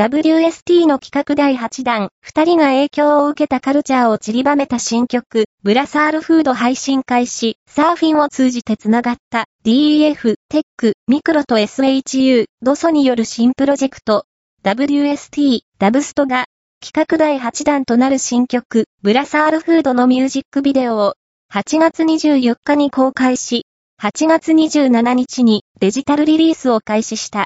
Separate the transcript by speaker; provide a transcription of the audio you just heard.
Speaker 1: WST の企画第8弾、二人が影響を受けたカルチャーを散りばめた新曲、ブラサールフード配信開始、サーフィンを通じて繋がった DEF、テック、ミクロと SHU、ドソによる新プロジェクト、WST、ダブストが、企画第8弾となる新曲、ブラサールフードのミュージックビデオを、8月24日に公開し、8月27日にデジタルリリースを開始した。